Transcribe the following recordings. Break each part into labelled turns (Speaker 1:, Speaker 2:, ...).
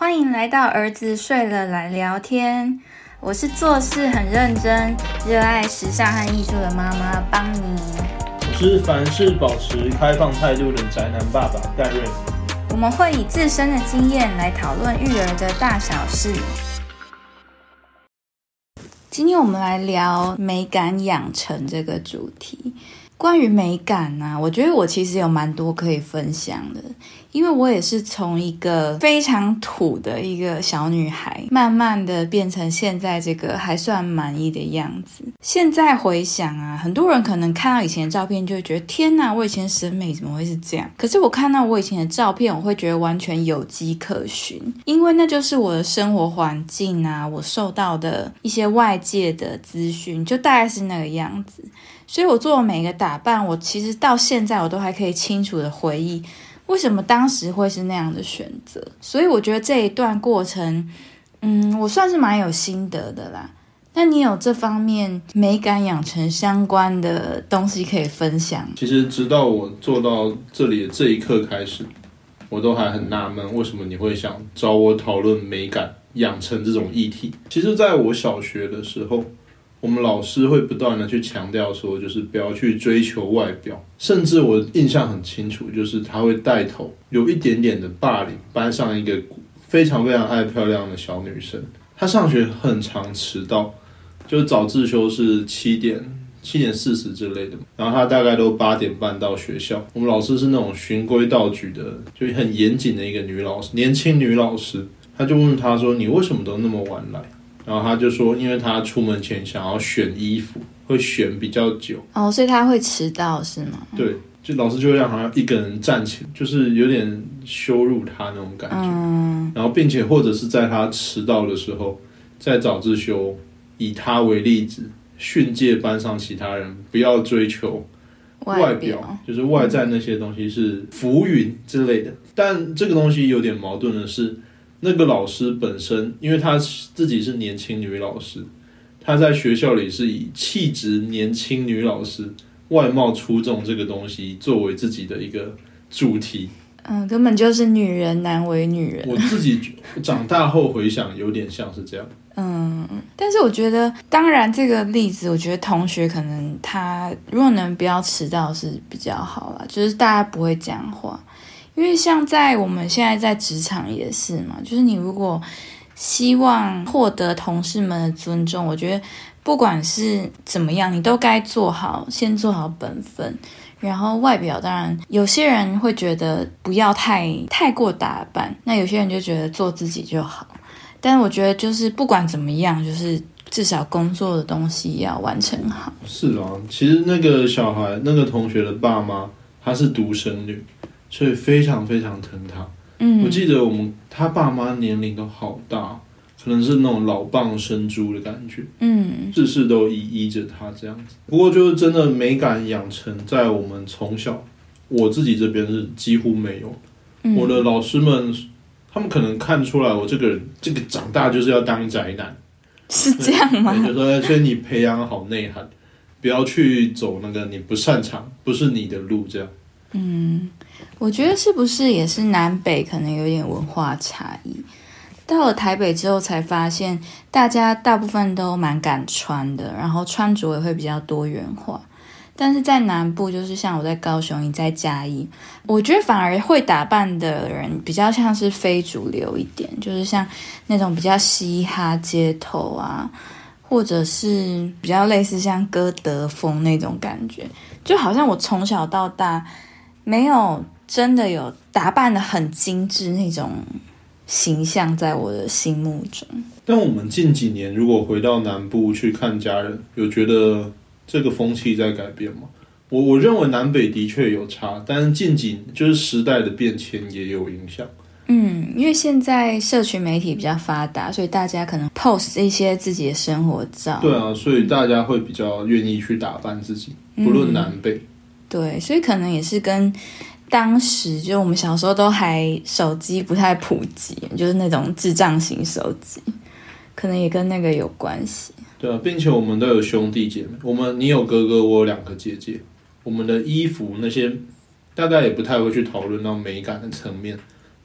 Speaker 1: 欢迎来到儿子睡了来聊天。我是做事很认真、热爱时尚和艺术的妈妈邦尼。
Speaker 2: 我是凡事保持开放态度的宅男爸爸戴瑞。
Speaker 1: 我们会以自身的经验来讨论育儿的大小事。今天我们来聊美感养成这个主题。关于美感呢，我觉得我其实有蛮多可以分享的，因为我也是从一个非常土的一个小女孩，慢慢的变成现在这个还算满意的样子。现在回想啊，很多人可能看到以前的照片，就会觉得天哪，我以前审美怎么会是这样？可是我看到我以前的照片，我会觉得完全有迹可循，因为那就是我的生活环境啊，我受到的一些外界的资讯，就大概是那个样子。所以我做每个打扮，我其实到现在我都还可以清楚的回忆，为什么当时会是那样的选择。所以我觉得这一段过程，嗯，我算是蛮有心得的啦。那你有这方面美感养成相关的东西可以分享？
Speaker 2: 其实直到我做到这里的这一刻开始，我都还很纳闷，为什么你会想找我讨论美感养成这种议题？其实，在我小学的时候。我们老师会不断的去强调说，就是不要去追求外表，甚至我印象很清楚，就是他会带头有一点点的霸凌班上一个非常非常爱漂亮的小女生，她上学很常迟到，就早自修是七点七点四十之类的，然后她大概都八点半到学校。我们老师是那种循规蹈矩的，就很严谨的一个女老师，年轻女老师，他就问她说：“你为什么都那么晚来？”然后他就说，因为他出门前想要选衣服，会选比较久
Speaker 1: 哦，所以他会迟到是吗？
Speaker 2: 对，就老师就会让他一个人站起来，就是有点羞辱他那种感觉。嗯，然后并且或者是在他迟到的时候，在早自修以他为例子，训诫班上其他人不要追求外表，就是外在那些东西是浮云之类的。但这个东西有点矛盾的是。那个老师本身，因为他自己是年轻女老师，她在学校里是以气质年轻女老师、外貌出众这个东西作为自己的一个主题。
Speaker 1: 嗯，根本就是女人难为女人。
Speaker 2: 我自己长大后回想，有点像是这样。
Speaker 1: 嗯，但是我觉得，当然这个例子，我觉得同学可能他如果能不要迟到是比较好啦，就是大家不会讲话。因为像在我们现在在职场也是嘛，就是你如果希望获得同事们的尊重，我觉得不管是怎么样，你都该做好，先做好本分。然后外表当然有些人会觉得不要太太过打扮，那有些人就觉得做自己就好。但我觉得就是不管怎么样，就是至少工作的东西要完成好。
Speaker 2: 是啊，其实那个小孩那个同学的爸妈，她是独生女。所以非常非常疼他。嗯，我记得我们他爸妈年龄都好大，可能是那种老蚌生珠的感觉。嗯，事事都依依着他这样子。不过就是真的美感养成在我们从小，我自己这边是几乎没有。我的老师们，他们可能看出来我这个人，这个长大就是要当宅男，
Speaker 1: 是这样吗？
Speaker 2: 就说所以你培养好内涵，不要去走那个你不擅长、不是你的路，这样。
Speaker 1: 嗯，我觉得是不是也是南北可能有点文化差异？到了台北之后才发现，大家大部分都蛮敢穿的，然后穿着也会比较多元化。但是在南部，就是像我在高雄，你在嘉义，我觉得反而会打扮的人比较像是非主流一点，就是像那种比较嘻哈街头啊，或者是比较类似像歌德风那种感觉，就好像我从小到大。没有真的有打扮的很精致那种形象在我的心目中。
Speaker 2: 但我们近几年如果回到南部去看家人，有觉得这个风气在改变吗？我我认为南北的确有差，但是近几就是时代的变迁也有影响。
Speaker 1: 嗯，因为现在社群媒体比较发达，所以大家可能 post 一些自己的生活照。
Speaker 2: 对啊，所以大家会比较愿意去打扮自己，不论南北。
Speaker 1: 对，所以可能也是跟当时就我们小时候都还手机不太普及，就是那种智障型手机，可能也跟那个有关系。
Speaker 2: 对啊，并且我们都有兄弟姐妹，我们你有哥哥，我有两个姐姐，我们的衣服那些大概也不太会去讨论到美感的层面，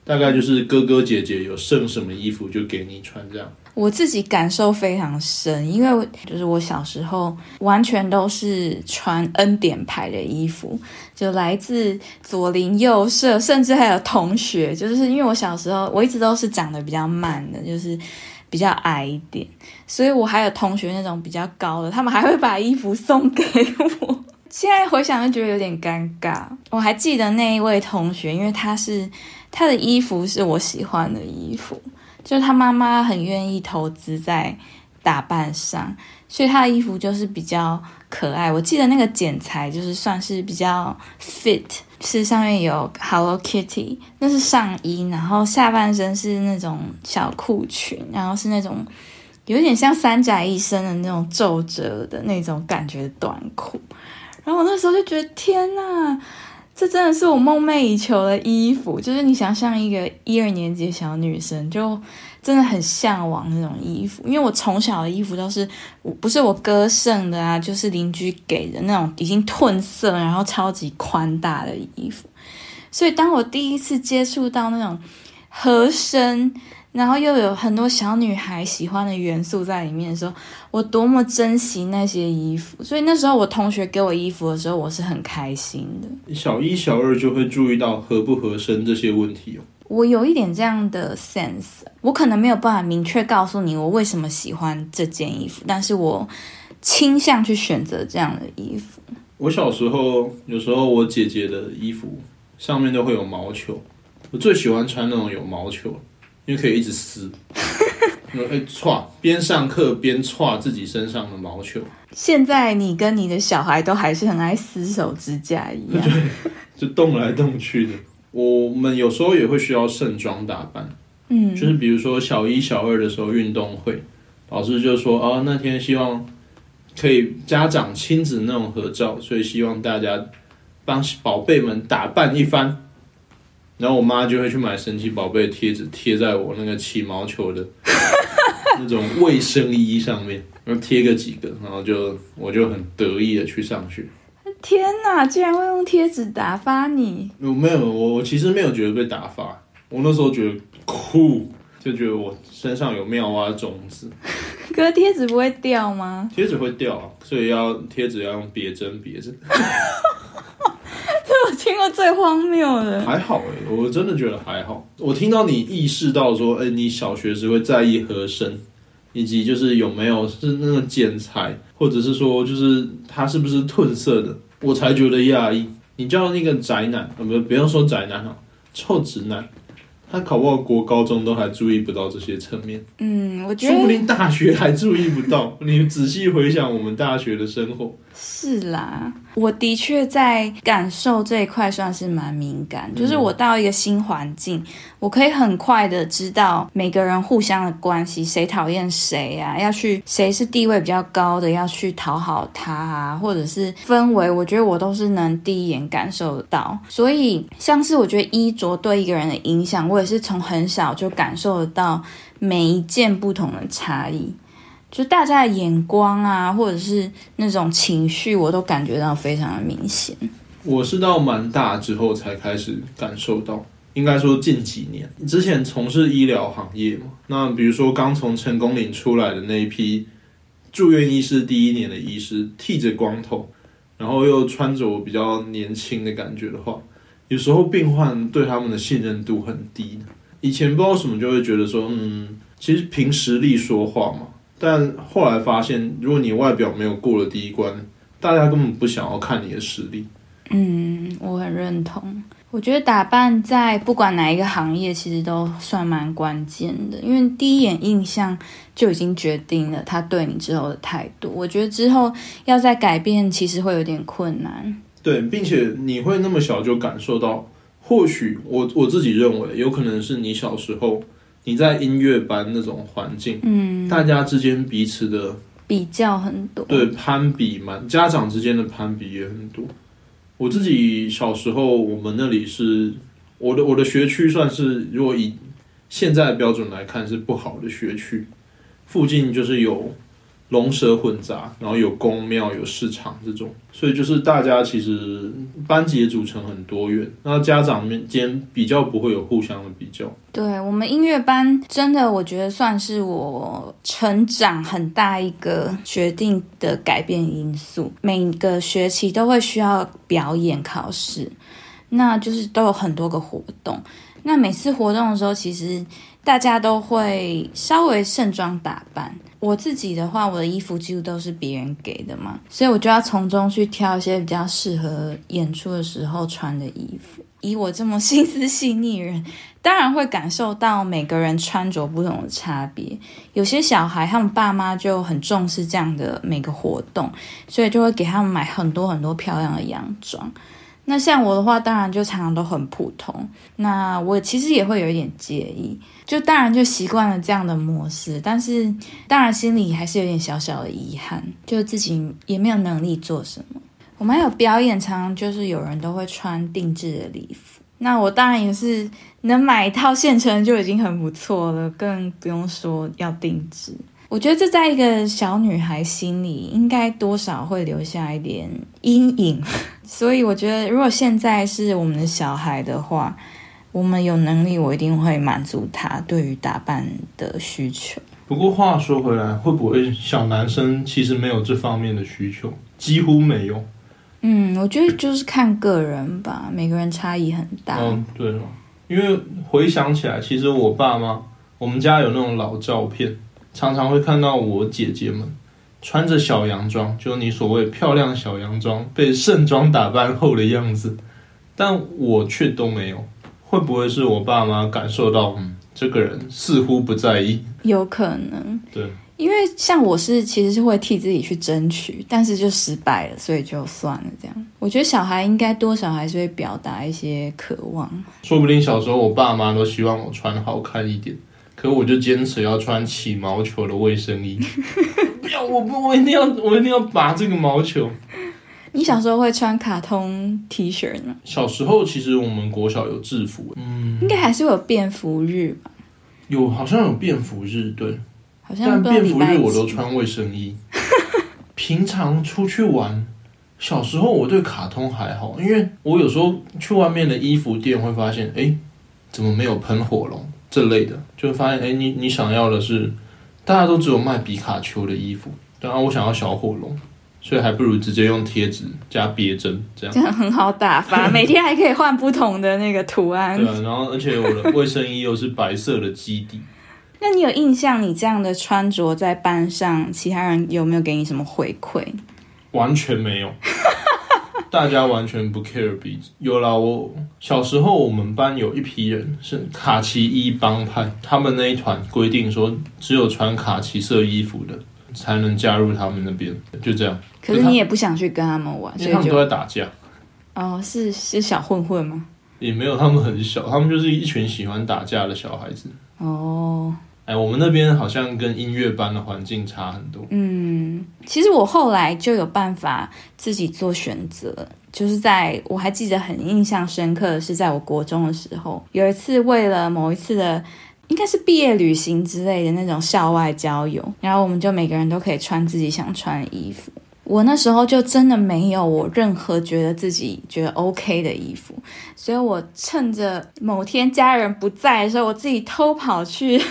Speaker 2: 大概就是哥哥姐姐有剩什么衣服就给你穿这样。
Speaker 1: 我自己感受非常深，因为就是我小时候完全都是穿恩典牌的衣服，就来自左邻右舍，甚至还有同学，就是因为我小时候我一直都是长得比较慢的，就是比较矮一点，所以我还有同学那种比较高的，他们还会把衣服送给我。现在回想就觉得有点尴尬。我还记得那一位同学，因为他是他的衣服是我喜欢的衣服。就他妈妈很愿意投资在打扮上，所以他的衣服就是比较可爱。我记得那个剪裁就是算是比较 fit，是上面有 Hello Kitty，那是上衣，然后下半身是那种小裤裙，然后是那种有点像三宅一生的那种皱褶的那种感觉短裤。然后我那时候就觉得天呐！这真的是我梦寐以求的衣服，就是你想象一个一二年级的小女生，就真的很向往那种衣服。因为我从小的衣服都是，不是我哥剩的啊，就是邻居给的那种已经褪色，然后超级宽大的衣服。所以当我第一次接触到那种合身。然后又有很多小女孩喜欢的元素在里面的时候，我多么珍惜那些衣服。所以那时候我同学给我衣服的时候，我是很开心的。
Speaker 2: 小一、小二就会注意到合不合身这些问题哦。
Speaker 1: 我有一点这样的 sense，我可能没有办法明确告诉你我为什么喜欢这件衣服，但是我倾向去选择这样的衣服。
Speaker 2: 我小时候有时候我姐姐的衣服上面都会有毛球，我最喜欢穿那种有毛球。因为可以一直撕，哎，歘，边上课边歘自己身上的毛球。
Speaker 1: 现在你跟你的小孩都还是很爱撕手指甲一样，
Speaker 2: 对，就动来动去的。我们有时候也会需要盛装打扮，嗯，就是比如说小一、小二的时候运动会，老师就说哦，那天希望可以家长亲子那种合照，所以希望大家帮宝贝们打扮一番。然后我妈就会去买神奇宝贝贴纸，贴在我那个起毛球的 那种卫生衣上面，然后贴个几个，然后就我就很得意的去上学。
Speaker 1: 天哪，竟然会用贴纸打发你？
Speaker 2: 我没有，我我其实没有觉得被打发，我那时候觉得酷，就觉得我身上有妙蛙种子。
Speaker 1: 可是贴纸不会掉吗？
Speaker 2: 贴纸会掉，所以要贴纸要用别针别着。
Speaker 1: 我听过最荒谬的，
Speaker 2: 还好哎，我真的觉得还好。我听到你意识到说，哎，你小学时会在意和声，以及就是有没有是那个剪裁，或者是说就是它是不是褪色的，我才觉得讶异。你叫那个宅男，呃，不，不用说宅男哈，臭直男。他考不好国高中都还注意不到这些层面，
Speaker 1: 嗯，我觉得
Speaker 2: 说不定大学还注意不到。你仔细回想我们大学的生活，
Speaker 1: 是啦，我的确在感受这一块算是蛮敏感，就是我到一个新环境，我可以很快的知道每个人互相的关系，谁讨厌谁啊，要去谁是地位比较高的，要去讨好他啊，或者是氛围，我觉得我都是能第一眼感受得到。所以像是我觉得衣着对一个人的影响，我也是从很小就感受得到每一件不同的差异，就大家的眼光啊，或者是那种情绪，我都感觉到非常的明显。
Speaker 2: 我是到蛮大之后才开始感受到，应该说近几年之前从事医疗行业嘛，那比如说刚从成功岭出来的那一批住院医师，第一年的医师剃着光头，然后又穿着我比较年轻的感觉的话。有时候病患对他们的信任度很低以前不知道什么就会觉得说，嗯，其实凭实力说话嘛。但后来发现，如果你外表没有过了第一关，大家根本不想要看你的实力。
Speaker 1: 嗯，我很认同。我觉得打扮在不管哪一个行业，其实都算蛮关键的，因为第一眼印象就已经决定了他对你之后的态度。我觉得之后要再改变，其实会有点困难。
Speaker 2: 对，并且你会那么小就感受到，或许我我自己认为，有可能是你小时候你在音乐班那种环境，嗯，大家之间彼此的
Speaker 1: 比较很多，
Speaker 2: 对，攀比嘛，家长之间的攀比也很多。我自己小时候，我们那里是我的我的学区算是，如果以现在的标准来看是不好的学区，附近就是有龙蛇混杂，然后有宫庙、有市场这种，所以就是大家其实班级的组成很多元，那家长们间比较不会有互相的比较。
Speaker 1: 对我们音乐班，真的我觉得算是我成长很大一个决定的改变因素。每个学期都会需要表演考试，那就是都有很多个活动。那每次活动的时候，其实大家都会稍微盛装打扮。我自己的话，我的衣服几乎都是别人给的嘛，所以我就要从中去挑一些比较适合演出的时候穿的衣服。以我这么 心思细腻人，当然会感受到每个人穿着不同的差别。有些小孩他们爸妈就很重视这样的每个活动，所以就会给他们买很多很多漂亮的洋装。那像我的话，当然就常常都很普通。那我其实也会有一点介意，就当然就习惯了这样的模式，但是当然心里还是有点小小的遗憾，就自己也没有能力做什么。我们还有表演，常常就是有人都会穿定制的礼服。那我当然也是能买一套现成就已经很不错了，更不用说要定制。我觉得这在一个小女孩心里，应该多少会留下一点阴影。所以我觉得，如果现在是我们的小孩的话，我们有能力，我一定会满足他对于打扮的需求。
Speaker 2: 不过话说回来，会不会小男生其实没有这方面的需求，几乎没有？
Speaker 1: 嗯，我觉得就是看个人吧，每个人差异很大。
Speaker 2: 嗯，对了，因为回想起来，其实我爸妈，我们家有那种老照片。常常会看到我姐姐们穿着小洋装，就是你所谓漂亮小洋装，被盛装打扮后的样子，但我却都没有。会不会是我爸妈感受到，嗯，这个人似乎不在意？
Speaker 1: 有可能，
Speaker 2: 对，
Speaker 1: 因为像我是其实是会替自己去争取，但是就失败了，所以就算了。这样，我觉得小孩应该多少还是会表达一些渴望。
Speaker 2: 说不定小时候我爸妈都希望我穿好看一点。可我就坚持要穿起毛球的卫生衣，不要我不我一定要我一定要拔这个毛球。
Speaker 1: 你小时候会穿卡通 T 恤吗？
Speaker 2: 小时候其实我们国小有制服，嗯，
Speaker 1: 应该还是有便服日吧？
Speaker 2: 有好像有便服日，对，
Speaker 1: 好像
Speaker 2: 但便服日我都穿卫生衣。平常出去玩，小时候我对卡通还好，因为我有时候去外面的衣服店会发现，哎，怎么没有喷火龙？这类的，就会发现，哎，你你想要的是，大家都只有卖皮卡丘的衣服，当然我想要小火龙，所以还不如直接用贴纸加别针，这样
Speaker 1: 这样很好打发，每天还可以换不同的那个图案。
Speaker 2: 对啊，然后而且我的卫生衣又是白色的基底。
Speaker 1: 那你有印象，你这样的穿着在班上，其他人有没有给你什么回馈？
Speaker 2: 完全没有。大家完全不 care 彼此。有啦，我小时候我们班有一批人是卡其衣帮派，他们那一团规定说，只有穿卡其色衣服的才能加入他们那边，就这样。
Speaker 1: 可是你也不想去跟他们玩，
Speaker 2: 因为他们都在打架。
Speaker 1: 哦，是是小混混吗？
Speaker 2: 也没有，他们很小，他们就是一群喜欢打架的小孩子。
Speaker 1: 哦。
Speaker 2: 哎，我们那边好像跟音乐班的环境差很多。
Speaker 1: 嗯，其实我后来就有办法自己做选择，就是在我还记得很印象深刻的是，在我国中的时候，有一次为了某一次的应该是毕业旅行之类的那种校外郊游，然后我们就每个人都可以穿自己想穿的衣服。我那时候就真的没有我任何觉得自己觉得 OK 的衣服，所以我趁着某天家人不在的时候，我自己偷跑去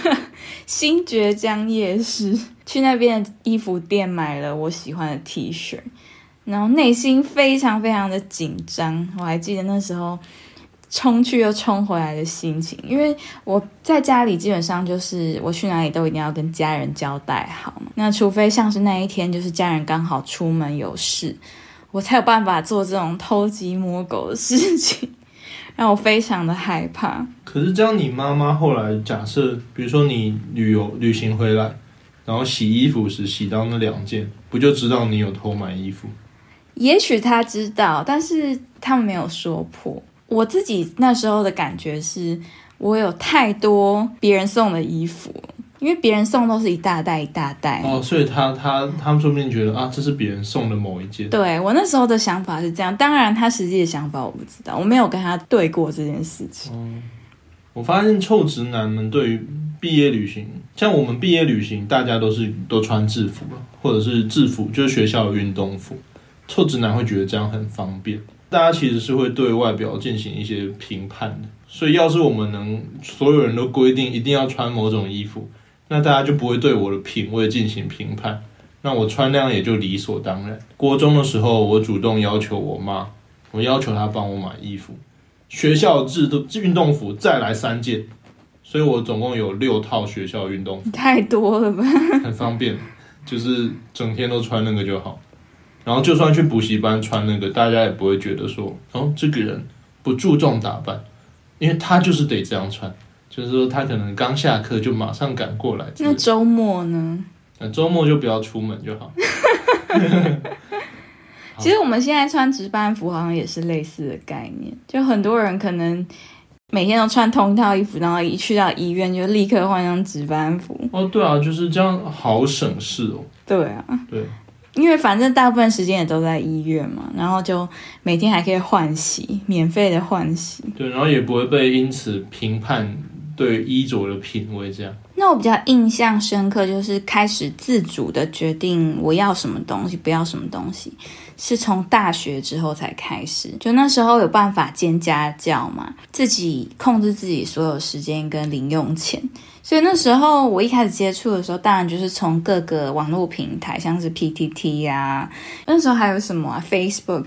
Speaker 1: 新觉江夜市，去那边的衣服店买了我喜欢的 T 恤，然后内心非常非常的紧张。我还记得那时候。冲去又冲回来的心情，因为我在家里基本上就是我去哪里都一定要跟家人交代好。那除非像是那一天，就是家人刚好出门有事，我才有办法做这种偷鸡摸狗的事情，让我非常的害怕。
Speaker 2: 可是这样，你妈妈后来假设，比如说你旅游旅行回来，然后洗衣服时洗到那两件，不就知道你有偷买衣服？
Speaker 1: 也许他知道，但是他们没有说破。我自己那时候的感觉是，我有太多别人送的衣服，因为别人送都是一大袋一大袋
Speaker 2: 哦，所以他他他们说不定觉得啊，这是别人送的某一件。
Speaker 1: 对我那时候的想法是这样，当然他实际的想法我不知道，我没有跟他对过这件事情。
Speaker 2: 我发现臭直男们对于毕业旅行，像我们毕业旅行，大家都是都穿制服了，或者是制服就是学校的运动服。臭直男会觉得这样很方便，大家其实是会对外表进行一些评判的。所以，要是我们能所有人都规定一定要穿某种衣服，那大家就不会对我的品味进行评判。那我穿那样也就理所当然。国中的时候，我主动要求我妈，我要求她帮我买衣服，学校制度运动服再来三件，所以我总共有六套学校运动服，
Speaker 1: 太多了吧？
Speaker 2: 很方便，就是整天都穿那个就好。然后就算去补习班穿那个，大家也不会觉得说，哦，这个人不注重打扮。因为他就是得这样穿，就是说他可能刚下课就马上赶过来。
Speaker 1: 那周末呢？
Speaker 2: 那周末就不要出门就好。
Speaker 1: 其实我们现在穿值班服好像也是类似的概念，就很多人可能每天都穿同一套衣服，然后一去到医院就立刻换上值班服。
Speaker 2: 哦，对啊，就是这样，好省事哦。
Speaker 1: 对啊，
Speaker 2: 对。
Speaker 1: 因为反正大部分时间也都在医院嘛，然后就每天还可以换洗，免费的换洗。
Speaker 2: 对，然后也不会被因此评判对衣着的品味这样。
Speaker 1: 那我比较印象深刻，就是开始自主的决定我要什么东西，不要什么东西，是从大学之后才开始。就那时候有办法兼家教嘛，自己控制自己所有时间跟零用钱。所以那时候我一开始接触的时候，当然就是从各个网络平台，像是 PTT 呀，那时候还有什么啊 Facebook，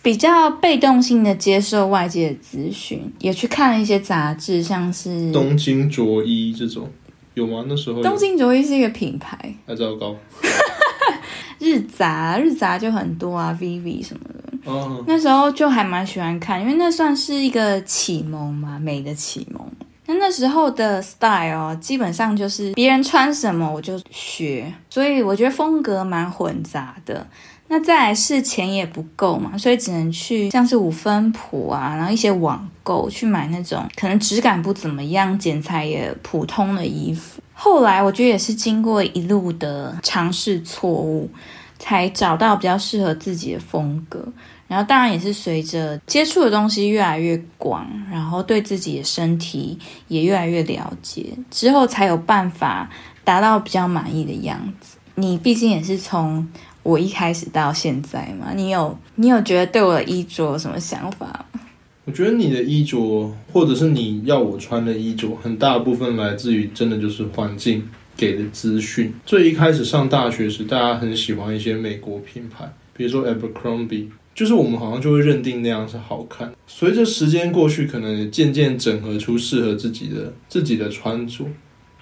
Speaker 1: 比较被动性的接受外界的资讯，也去看了一些杂志，像是《
Speaker 2: 东京着衣》这种，有吗？那时候《
Speaker 1: 东京着衣》是一个品牌，
Speaker 2: 太糟糕。
Speaker 1: 日杂，日杂就很多啊，VV 什么的。哦。那时候就还蛮喜欢看，因为那算是一个启蒙嘛，美的启蒙。那那时候的 style 基本上就是别人穿什么我就学，所以我觉得风格蛮混杂的。那再来是钱也不够嘛，所以只能去像是五分铺啊，然后一些网购去买那种可能质感不怎么样、剪裁也普通的衣服。后来我觉得也是经过一路的尝试错误，才找到比较适合自己的风格。然后当然也是随着接触的东西越来越广，然后对自己的身体也越来越了解之后，才有办法达到比较满意的样子。你毕竟也是从我一开始到现在吗，你有你有觉得对我的衣着有什么想法吗？
Speaker 2: 我觉得你的衣着，或者是你要我穿的衣着，很大部分来自于真的就是环境给的资讯。最一开始上大学时，大家很喜欢一些美国品牌，比如说 Abercrombie。就是我们好像就会认定那样是好看。随着时间过去，可能也渐渐整合出适合自己的自己的穿着。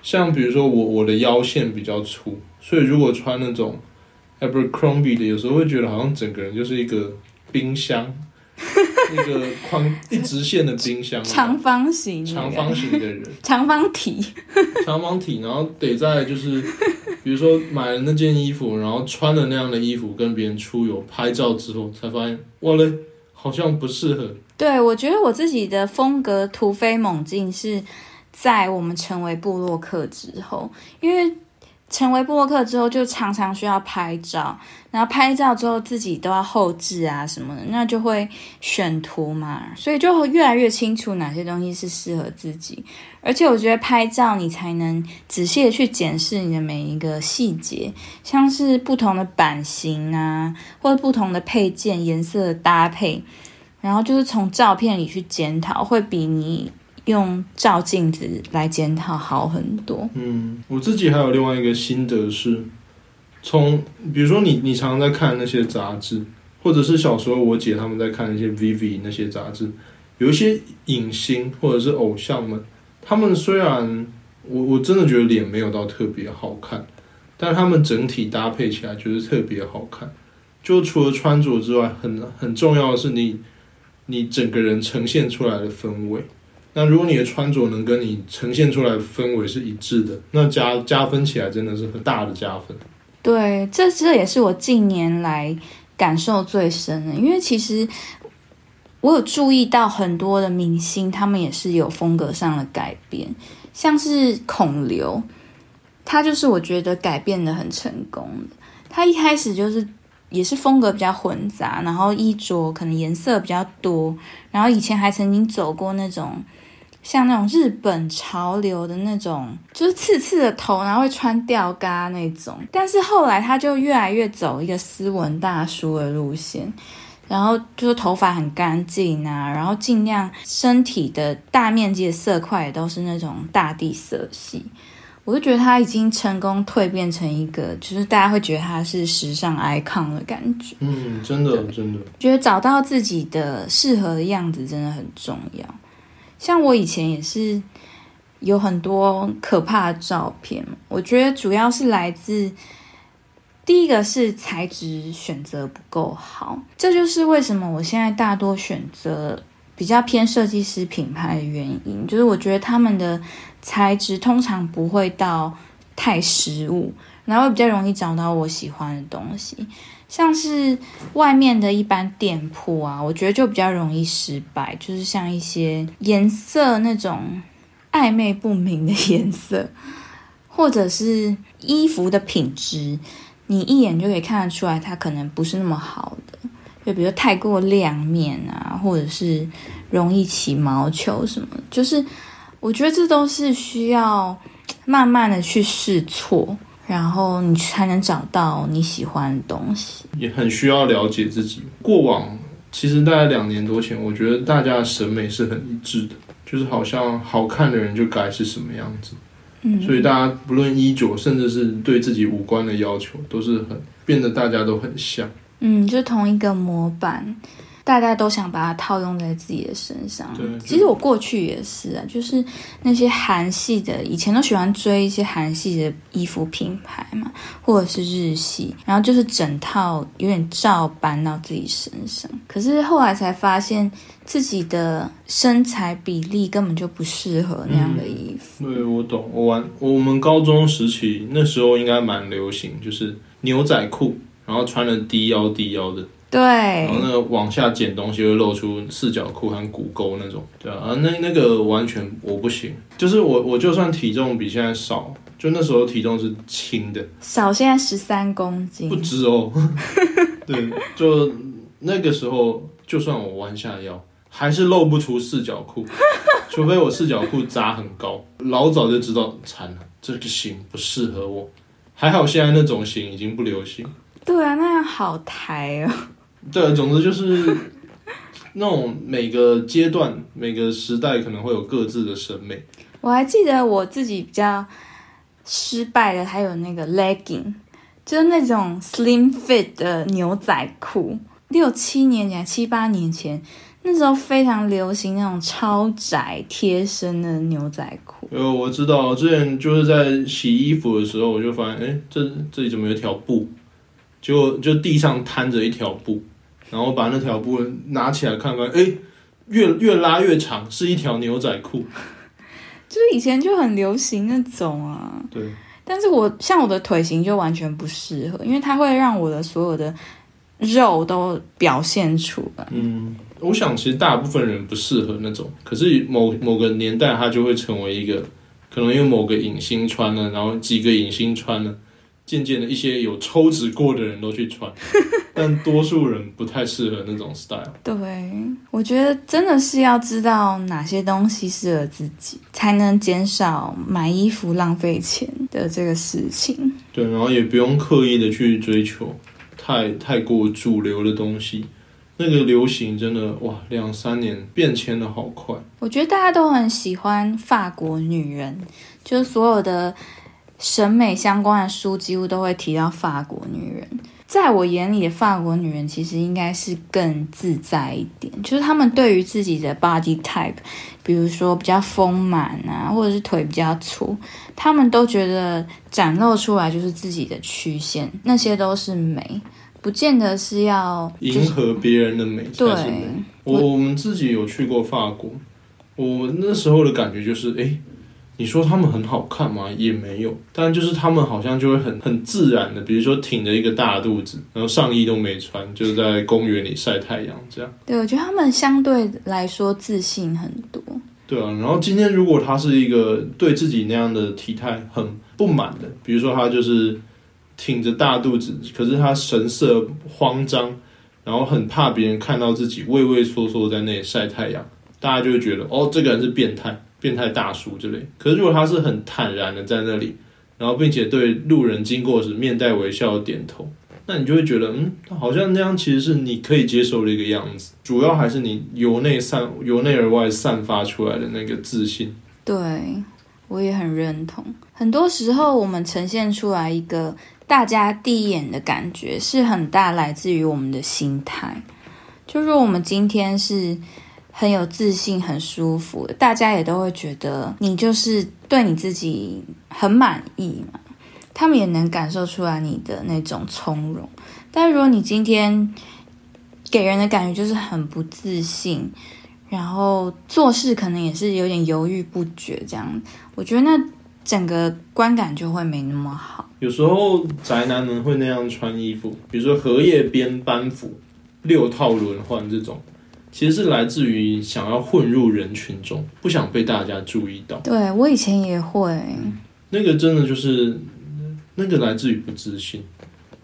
Speaker 2: 像比如说我我的腰线比较粗，所以如果穿那种 Abercrombie 的，有时候会觉得好像整个人就是一个冰箱。一个宽一直线的冰箱，
Speaker 1: 长方形，
Speaker 2: 长方形的人，
Speaker 1: 长方体，
Speaker 2: 长方体，然后得在就是，比如说买了那件衣服，然后穿了那样的衣服跟别人出游拍照之后，才发现哇嘞，好像不适合。
Speaker 1: 对，我觉得我自己的风格突飞猛进是在我们成为布洛克之后，因为。成为布洛克之后，就常常需要拍照，然后拍照之后自己都要后置啊什么的，那就会选图嘛，所以就越来越清楚哪些东西是适合自己。而且我觉得拍照你才能仔细的去检视你的每一个细节，像是不同的版型啊，或者不同的配件颜色的搭配，然后就是从照片里去检讨，会比你。用照镜子来检讨好很多。
Speaker 2: 嗯，我自己还有另外一个心得是，从比如说你你常常在看那些杂志，或者是小时候我姐他们在看那些 VV 那些杂志，有一些影星或者是偶像们，他们虽然我我真的觉得脸没有到特别好看，但他们整体搭配起来就是特别好看。就除了穿着之外，很很重要的是你你整个人呈现出来的氛围。那如果你的穿着能跟你呈现出来的氛围是一致的，那加加分起来真的是很大的加分。
Speaker 1: 对，这这也是我近年来感受最深的，因为其实我有注意到很多的明星，他们也是有风格上的改变，像是孔刘，他就是我觉得改变的很成功的。他一开始就是也是风格比较混杂，然后衣着可能颜色比较多，然后以前还曾经走过那种。像那种日本潮流的那种，就是刺刺的头，然后会穿吊嘎那种。但是后来他就越来越走一个斯文大叔的路线，然后就是头发很干净啊，然后尽量身体的大面积的色块也都是那种大地色系。我就觉得他已经成功蜕变成一个，就是大家会觉得他是时尚 icon 的感觉。
Speaker 2: 嗯，真的真的，
Speaker 1: 觉得找到自己的适合的样子真的很重要。像我以前也是有很多可怕的照片，我觉得主要是来自第一个是材质选择不够好，这就是为什么我现在大多选择比较偏设计师品牌的原因，就是我觉得他们的。材质通常不会到太实物，然后比较容易找到我喜欢的东西。像是外面的一般店铺啊，我觉得就比较容易失败，就是像一些颜色那种暧昧不明的颜色，或者是衣服的品质，你一眼就可以看得出来它可能不是那么好的。就比如太过亮面啊，或者是容易起毛球什么，就是。我觉得这都是需要慢慢的去试错，然后你才能找到你喜欢的东西。
Speaker 2: 也很需要了解自己。过往其实大概两年多前，我觉得大家的审美是很一致的，就是好像好看的人就该是什么样子。嗯，所以大家不论衣着，甚至是对自己五官的要求，都是很变得大家都很像。
Speaker 1: 嗯，就同一个模板。大家都想把它套用在自己的身上。对，其实我过去也是啊，就是那些韩系的，以前都喜欢追一些韩系的衣服品牌嘛，或者是日系，然后就是整套有点照搬到自己身上。可是后来才发现自己的身材比例根本就不适合那样的衣服。
Speaker 2: 对，我懂。我玩我们高中时期那时候应该蛮流行，就是牛仔裤，然后穿了低腰低腰的。
Speaker 1: 对，
Speaker 2: 然后那个往下剪东西会露出四角裤和骨沟那种，对啊，那那个完全我不行，就是我我就算体重比现在少，就那时候体重是轻的，
Speaker 1: 少现在十三公斤，
Speaker 2: 不止哦，对，就那个时候就算我弯下腰，还是露不出四角裤，除非我四角裤扎很高，老早就知道惨了，这个型不适合我，还好现在那种型已经不流行，
Speaker 1: 对啊，那样好抬哦。
Speaker 2: 对，总之就是那种每个阶段、每个时代可能会有各自的审美。
Speaker 1: 我还记得我自己比较失败的，还有那个 legging，就是那种 slim fit 的牛仔裤。六七年前、七八年前，那时候非常流行那种超窄贴身的牛仔裤。
Speaker 2: 呃，我知道，之前就是在洗衣服的时候，我就发现，哎，这这里怎么有条布？结果就地上摊着一条布。然后把那条布拿起来看看，哎，越越拉越长，是一条牛仔裤。
Speaker 1: 就是以前就很流行那种啊。
Speaker 2: 对。
Speaker 1: 但是我像我的腿型就完全不适合，因为它会让我的所有的肉都表现出来。
Speaker 2: 嗯，我想其实大部分人不适合那种，可是某某个年代它就会成为一个，可能因为某个影星穿了，然后几个影星穿了。渐渐的，一些有抽脂过的人都去穿，但多数人不太适合那种 style。
Speaker 1: 对，我觉得真的是要知道哪些东西适合自己，才能减少买衣服浪费钱的这个事情。
Speaker 2: 对，然后也不用刻意的去追求太太过主流的东西。那个流行真的哇，两三年变迁的好快。
Speaker 1: 我觉得大家都很喜欢法国女人，就是所有的。审美相关的书几乎都会提到法国女人，在我眼里的法国女人其实应该是更自在一点，就是她们对于自己的 body type，比如说比较丰满啊，或者是腿比较粗，她们都觉得展露出来就是自己的曲线，那些都是美，不见得是要
Speaker 2: 迎合别人的美对。我我们自己有去过法国，我那时候的感觉就是，哎。你说他们很好看吗？也没有，但就是他们好像就会很很自然的，比如说挺着一个大肚子，然后上衣都没穿，就是在公园里晒太阳这样。
Speaker 1: 对，我觉得他们相对来说自信很多。
Speaker 2: 对啊，然后今天如果他是一个对自己那样的体态很不满的，比如说他就是挺着大肚子，可是他神色慌张，然后很怕别人看到自己畏畏缩缩在那里晒太阳，大家就会觉得哦，这个人是变态。变态大叔之类。可是如果他是很坦然的在那里，然后并且对路人经过时面带微笑点头，那你就会觉得，嗯，好像那样其实是你可以接受的一个样子。主要还是你由内散由内而外散发出来的那个自信。
Speaker 1: 对，我也很认同。很多时候我们呈现出来一个大家第一眼的感觉，是很大来自于我们的心态。就是我们今天是很有自信、很舒服，大家也都会觉得你就是对你自己很满意嘛。他们也能感受出来你的那种从容。但如果你今天给人的感觉就是很不自信，然后做事可能也是有点犹豫不决，这样，我觉得那整个观感就会没那么好。
Speaker 2: 有时候宅男们会那样穿衣服，比如说荷叶边班服、六套轮换这种，其实是来自于想要混入人群中，不想被大家注意到。
Speaker 1: 对我以前也会，
Speaker 2: 那个真的就是那个来自于不自信。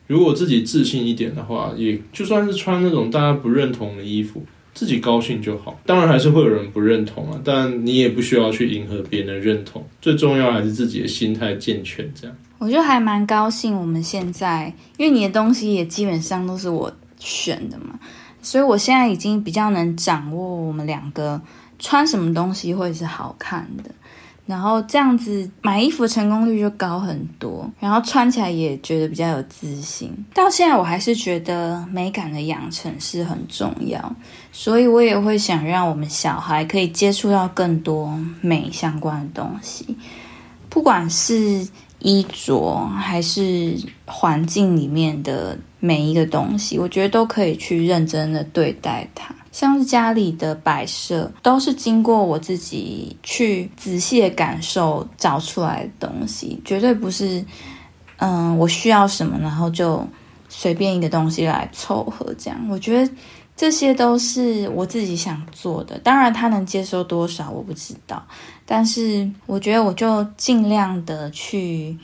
Speaker 2: 如果自己自信一点的话，也就算是穿那种大家不认同的衣服，自己高兴就好。当然还是会有人不认同啊，但你也不需要去迎合别人的认同。最重要还是自己的心态健全，这样。
Speaker 1: 我就还蛮高兴，我们现在因为你的东西也基本上都是我选的嘛，所以我现在已经比较能掌握我们两个穿什么东西会是好看的。然后这样子买衣服成功率就高很多，然后穿起来也觉得比较有自信。到现在我还是觉得美感的养成是很重要，所以我也会想让我们小孩可以接触到更多美相关的东西，不管是衣着还是环境里面的每一个东西，我觉得都可以去认真的对待它。像是家里的摆设，都是经过我自己去仔细的感受找出来的东西，绝对不是，嗯，我需要什么，然后就随便一个东西来凑合这样。我觉得这些都是我自己想做的，当然他能接受多少我不知道，但是我觉得我就尽量的去。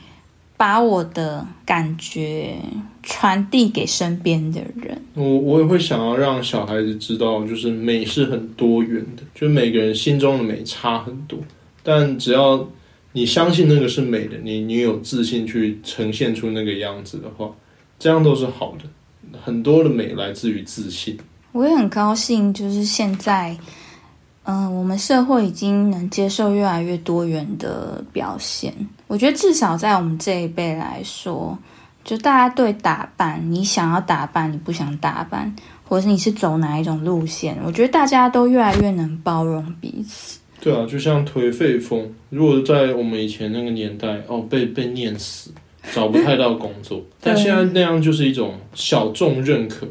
Speaker 1: 把我的感觉传递给身边的人。
Speaker 2: 我我也会想要让小孩子知道，就是美是很多元的，就每个人心中的美差很多。但只要你相信那个是美的，你你有自信去呈现出那个样子的话，这样都是好的。很多的美来自于自信。
Speaker 1: 我也很高兴，就是现在。嗯，我们社会已经能接受越来越多元的表现。我觉得至少在我们这一辈来说，就大家对打扮，你想要打扮，你不想打扮，或者是你是走哪一种路线，我觉得大家都越来越能包容彼此。
Speaker 2: 对啊，就像颓废风，如果在我们以前那个年代，哦，被被念死，找不太到工作，但现在那样就是一种小众认可。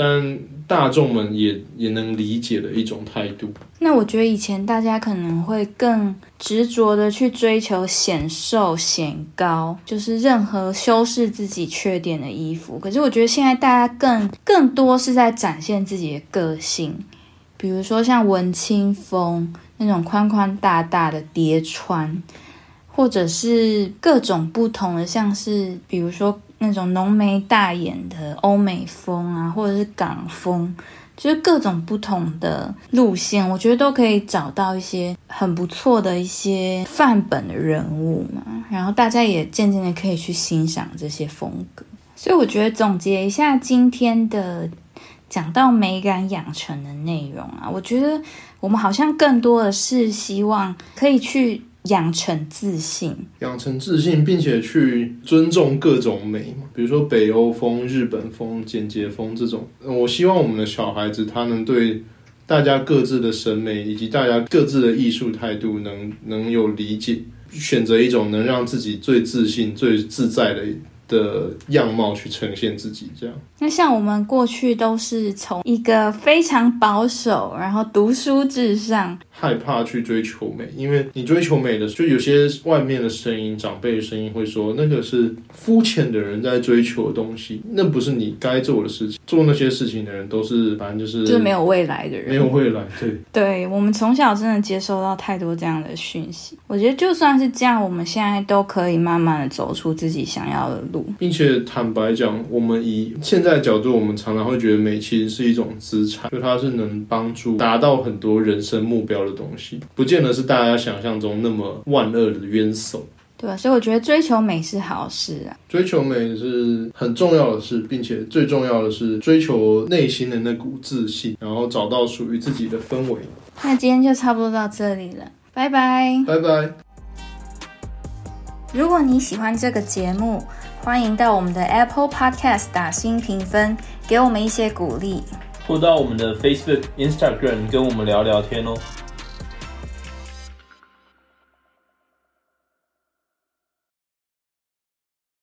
Speaker 2: 但大众们也也能理解的一种态度。
Speaker 1: 那我觉得以前大家可能会更执着的去追求显瘦显高，就是任何修饰自己缺点的衣服。可是我觉得现在大家更更多是在展现自己的个性，比如说像文青风那种宽宽大大的叠穿，或者是各种不同的，像是比如说。那种浓眉大眼的欧美风啊，或者是港风，就是各种不同的路线，我觉得都可以找到一些很不错的一些范本的人物嘛。然后大家也渐渐的可以去欣赏这些风格。所以我觉得总结一下今天的讲到美感养成的内容啊，我觉得我们好像更多的是希望可以去。养成自信，
Speaker 2: 养成自信，并且去尊重各种美嘛，比如说北欧风、日本风、简洁风这种。我希望我们的小孩子他能对大家各自的审美以及大家各自的艺术态度能能有理解，选择一种能让自己最自信、最自在的。的样貌去呈现自己，这样。
Speaker 1: 那像我们过去都是从一个非常保守，然后读书至上，
Speaker 2: 害怕去追求美，因为你追求美的，就有些外面的声音、长辈的声音会说，那个是肤浅的人在追求的东西，那不是你该做的事情。做那些事情的人都是，反正就是
Speaker 1: 就是没有未来的人，
Speaker 2: 没有未来。对，
Speaker 1: 对我们从小真的接收到太多这样的讯息。我觉得就算是这样，我们现在都可以慢慢的走出自己想要的路。
Speaker 2: 并且坦白讲，我们以现在的角度，我们常常会觉得美其实是一种资产，就它是能帮助达到很多人生目标的的东西，不见得是大家想象中那么万恶的冤手。
Speaker 1: 对啊，所以我觉得追求美是好事啊。
Speaker 2: 追求美是很重要的事，并且最重要的是追求内心的那股自信，然后找到属于自己的氛围。
Speaker 1: 那今天就差不多到这里了，拜拜。
Speaker 2: 拜拜。
Speaker 1: 如果你喜欢这个节目，欢迎到我们的 Apple Podcast 打新评分，给我们一些鼓励。
Speaker 3: 或到我们的 Facebook、Instagram 跟我们聊聊天哦。